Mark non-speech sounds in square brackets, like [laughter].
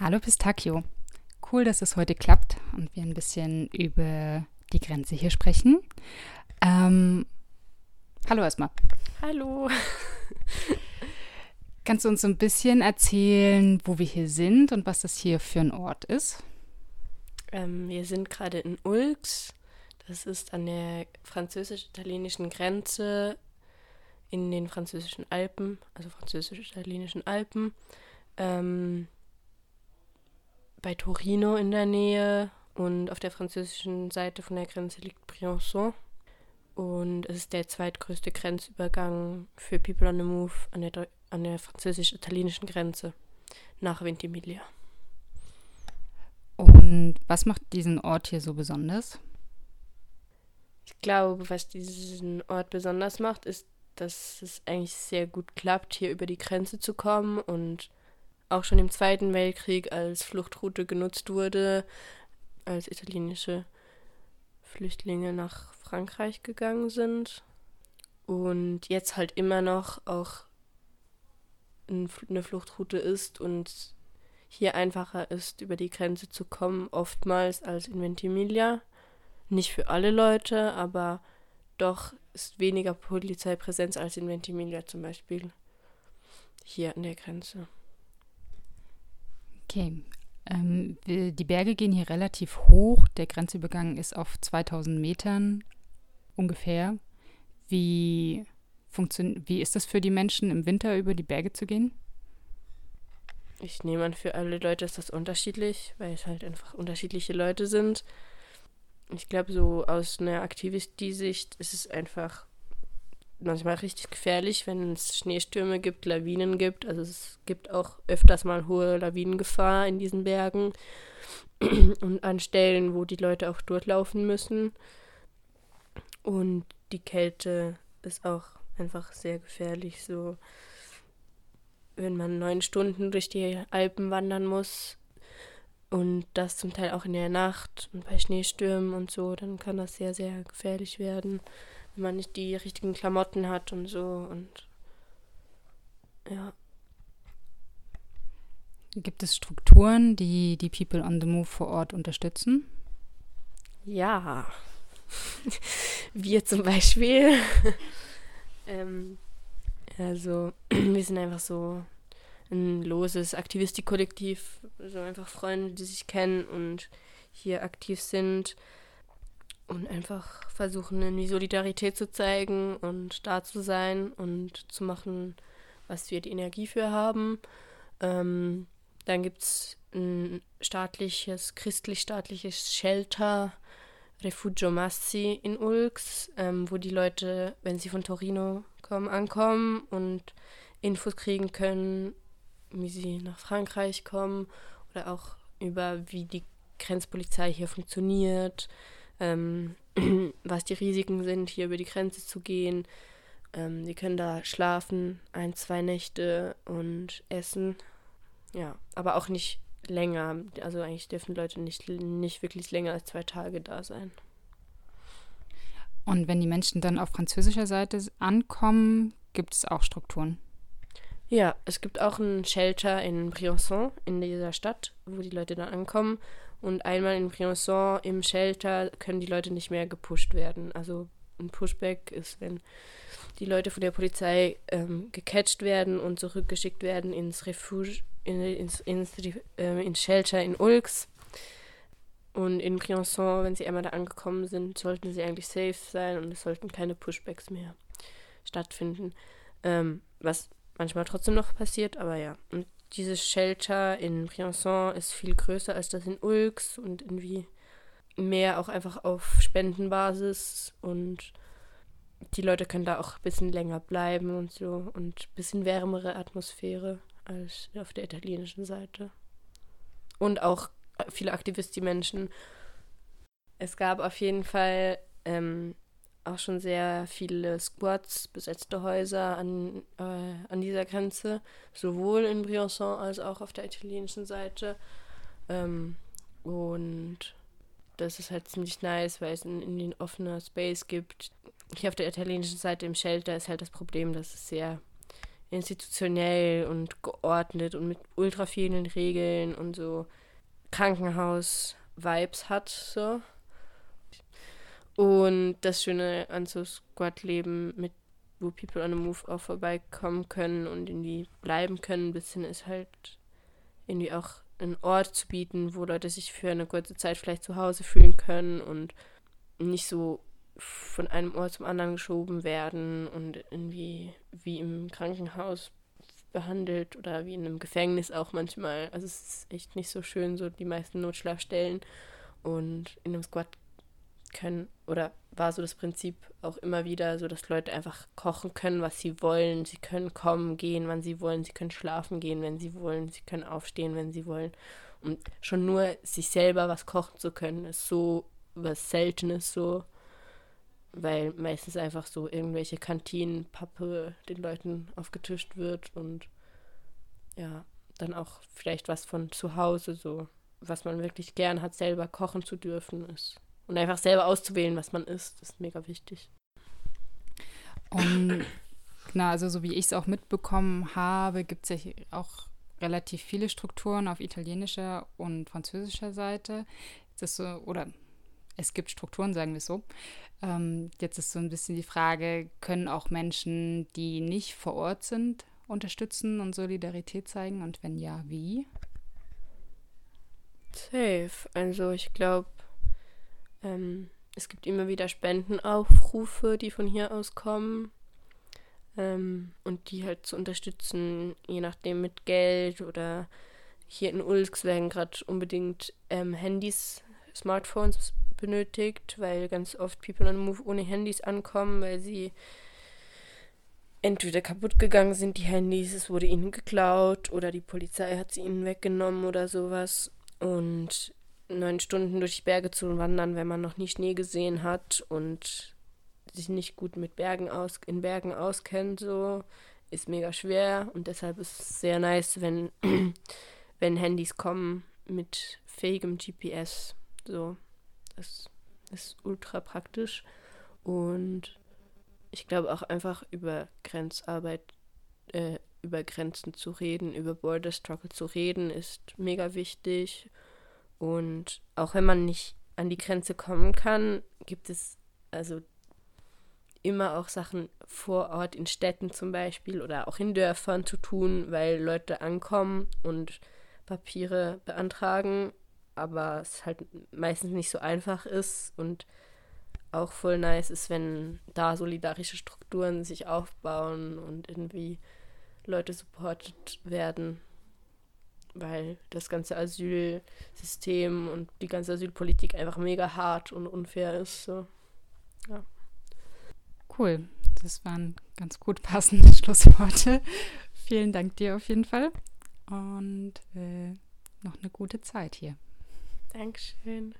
Hallo Pistachio. Cool, dass es heute klappt und wir ein bisschen über die Grenze hier sprechen. Ähm, hallo erstmal. Hallo. [laughs] Kannst du uns so ein bisschen erzählen, wo wir hier sind und was das hier für ein Ort ist? Ähm, wir sind gerade in Ulks. Das ist an der französisch-italienischen Grenze in den französischen Alpen, also französisch-italienischen Alpen. Ähm, bei Torino in der Nähe und auf der französischen Seite von der Grenze liegt Briançon. Und es ist der zweitgrößte Grenzübergang für People on the Move an der, an der französisch-italienischen Grenze nach Ventimiglia. Und was macht diesen Ort hier so besonders? Ich glaube, was diesen Ort besonders macht, ist, dass es eigentlich sehr gut klappt, hier über die Grenze zu kommen und auch schon im Zweiten Weltkrieg als Fluchtroute genutzt wurde, als italienische Flüchtlinge nach Frankreich gegangen sind und jetzt halt immer noch auch eine Fluchtroute ist und hier einfacher ist, über die Grenze zu kommen, oftmals als in Ventimiglia. Nicht für alle Leute, aber doch ist weniger Polizeipräsenz als in Ventimiglia zum Beispiel hier an der Grenze. Okay. Ähm, die Berge gehen hier relativ hoch. Der Grenzübergang ist auf 2000 Metern ungefähr. Wie, wie ist das für die Menschen im Winter über die Berge zu gehen? Ich nehme an, für alle Leute ist das unterschiedlich, weil es halt einfach unterschiedliche Leute sind. Ich glaube, so aus einer Aktivist-Sicht ist es einfach manchmal richtig gefährlich, wenn es Schneestürme gibt, Lawinen gibt. Also es gibt auch öfters mal hohe Lawinengefahr in diesen Bergen [clears throat] und an Stellen, wo die Leute auch durchlaufen müssen. Und die Kälte ist auch einfach sehr gefährlich. So, wenn man neun Stunden durch die Alpen wandern muss und das zum Teil auch in der Nacht und bei Schneestürmen und so, dann kann das sehr, sehr gefährlich werden wenn man nicht die richtigen Klamotten hat und so und ja. Gibt es Strukturen, die die People on the Move vor Ort unterstützen? Ja. [laughs] wir zum Beispiel. [laughs] ähm, also, [clears throat] wir sind einfach so ein loses Aktivistikkollektiv, so einfach Freunde, die sich kennen und hier aktiv sind und einfach versuchen, irgendwie Solidarität zu zeigen und da zu sein und zu machen, was wir die Energie für haben. Ähm, dann gibt es ein staatliches, christlich-staatliches Shelter, Refugio Massi in Ulks, ähm, wo die Leute, wenn sie von Torino kommen, ankommen und Infos kriegen können, wie sie nach Frankreich kommen oder auch über wie die Grenzpolizei hier funktioniert, ähm, [clears throat] was die Risiken sind, hier über die Grenze zu gehen. Ähm, die können da schlafen, ein, zwei Nächte und essen. Ja, aber auch nicht länger. Also eigentlich dürfen Leute nicht, nicht wirklich länger als zwei Tage da sein. Und wenn die Menschen dann auf französischer Seite ankommen, gibt es auch Strukturen? Ja, es gibt auch ein Shelter in Briançon, in dieser Stadt, wo die Leute dann ankommen. Und einmal in Briançon im Shelter können die Leute nicht mehr gepusht werden. Also ein Pushback ist, wenn die Leute von der Polizei ähm, gecatcht werden und zurückgeschickt werden ins Refuge, in, ins, ins, äh, ins Shelter in Ulks. Und in Briançon, wenn sie einmal da angekommen sind, sollten sie eigentlich safe sein und es sollten keine Pushbacks mehr stattfinden. Ähm, was manchmal trotzdem noch passiert, aber ja. Und dieses Shelter in Briançon ist viel größer als das in Ulks und irgendwie mehr auch einfach auf Spendenbasis und die Leute können da auch ein bisschen länger bleiben und so und ein bisschen wärmere Atmosphäre als auf der italienischen Seite. Und auch viele Aktivisten-Menschen. Es gab auf jeden Fall ähm, auch schon sehr viele Squads, besetzte Häuser an, äh, an dieser Grenze, sowohl in Briançon als auch auf der italienischen Seite. Ähm, und das ist halt ziemlich nice, weil es in, in den offener Space gibt. Hier auf der italienischen Seite im Shelter ist halt das Problem, dass es sehr institutionell und geordnet und mit ultra vielen Regeln und so Krankenhaus-Vibes hat, so. Und das Schöne an so Squad-Leben, mit wo People on the Move auch vorbeikommen können und irgendwie bleiben können, ein bisschen ist halt irgendwie auch einen Ort zu bieten, wo Leute sich für eine kurze Zeit vielleicht zu Hause fühlen können und nicht so von einem Ort zum anderen geschoben werden und irgendwie wie im Krankenhaus behandelt oder wie in einem Gefängnis auch manchmal. Also es ist echt nicht so schön, so die meisten Notschlafstellen. Und in einem Squad können oder war so das Prinzip auch immer wieder so, dass Leute einfach kochen können, was sie wollen. Sie können kommen, gehen, wann sie wollen. Sie können schlafen gehen, wenn sie wollen. Sie können aufstehen, wenn sie wollen. Und schon nur sich selber was kochen zu können, ist so was Seltenes so, weil meistens einfach so irgendwelche Kantinenpappe den Leuten aufgetischt wird und ja, dann auch vielleicht was von zu Hause so, was man wirklich gern hat, selber kochen zu dürfen ist und einfach selber auszuwählen, was man isst, ist mega wichtig. Und [clears throat] genau, also so wie ich es auch mitbekommen habe, gibt es ja auch relativ viele Strukturen auf italienischer und französischer Seite. Das so, oder es gibt Strukturen, sagen wir es so. Ähm, jetzt ist so ein bisschen die Frage, können auch Menschen, die nicht vor Ort sind, unterstützen und Solidarität zeigen? Und wenn ja, wie? Safe. Also ich glaube, ähm, es gibt immer wieder Spendenaufrufe, die von hier aus kommen. Ähm, und die halt zu unterstützen, je nachdem mit Geld oder hier in Ulks werden gerade unbedingt ähm, Handys, Smartphones benötigt, weil ganz oft People on Move ohne Handys ankommen, weil sie entweder kaputt gegangen sind, die Handys, es wurde ihnen geklaut oder die Polizei hat sie ihnen weggenommen oder sowas. Und neun Stunden durch die Berge zu wandern, wenn man noch nie Schnee gesehen hat und sich nicht gut mit Bergen aus, in Bergen auskennt, so, ist mega schwer. Und deshalb ist es sehr nice, wenn, [clears throat] wenn Handys kommen mit fähigem GPS. So, das ist ultra praktisch. Und ich glaube auch einfach über Grenzarbeit, äh, über Grenzen zu reden, über Border Struggle zu reden, ist mega wichtig und auch wenn man nicht an die Grenze kommen kann, gibt es also immer auch Sachen vor Ort in Städten zum Beispiel oder auch in Dörfern zu tun, weil Leute ankommen und Papiere beantragen, aber es halt meistens nicht so einfach ist und auch voll nice ist, wenn da solidarische Strukturen sich aufbauen und irgendwie Leute supportet werden weil das ganze Asylsystem und die ganze Asylpolitik einfach mega hart und unfair ist. So. Ja. Cool. Das waren ganz gut passende [laughs] Schlussworte. Vielen Dank dir auf jeden Fall. Und äh, noch eine gute Zeit hier. Dankeschön.